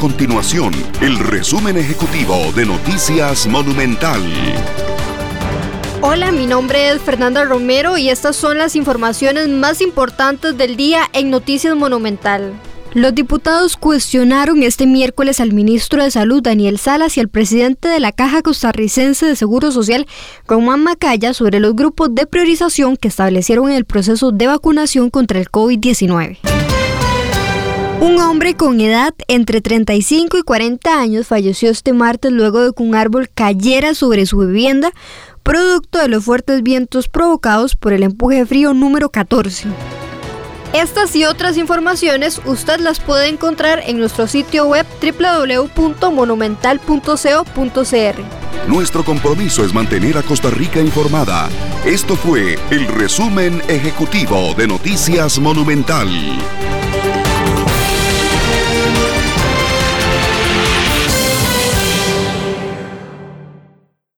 continuación el resumen ejecutivo de Noticias Monumental. Hola, mi nombre es Fernanda Romero y estas son las informaciones más importantes del día en Noticias Monumental. Los diputados cuestionaron este miércoles al ministro de Salud Daniel Salas y al presidente de la Caja Costarricense de Seguro Social, Román Macaya, sobre los grupos de priorización que establecieron en el proceso de vacunación contra el COVID-19. Un hombre con edad entre 35 y 40 años falleció este martes luego de que un árbol cayera sobre su vivienda, producto de los fuertes vientos provocados por el empuje frío número 14. Estas y otras informaciones usted las puede encontrar en nuestro sitio web www.monumental.co.cr. Nuestro compromiso es mantener a Costa Rica informada. Esto fue el resumen ejecutivo de Noticias Monumental.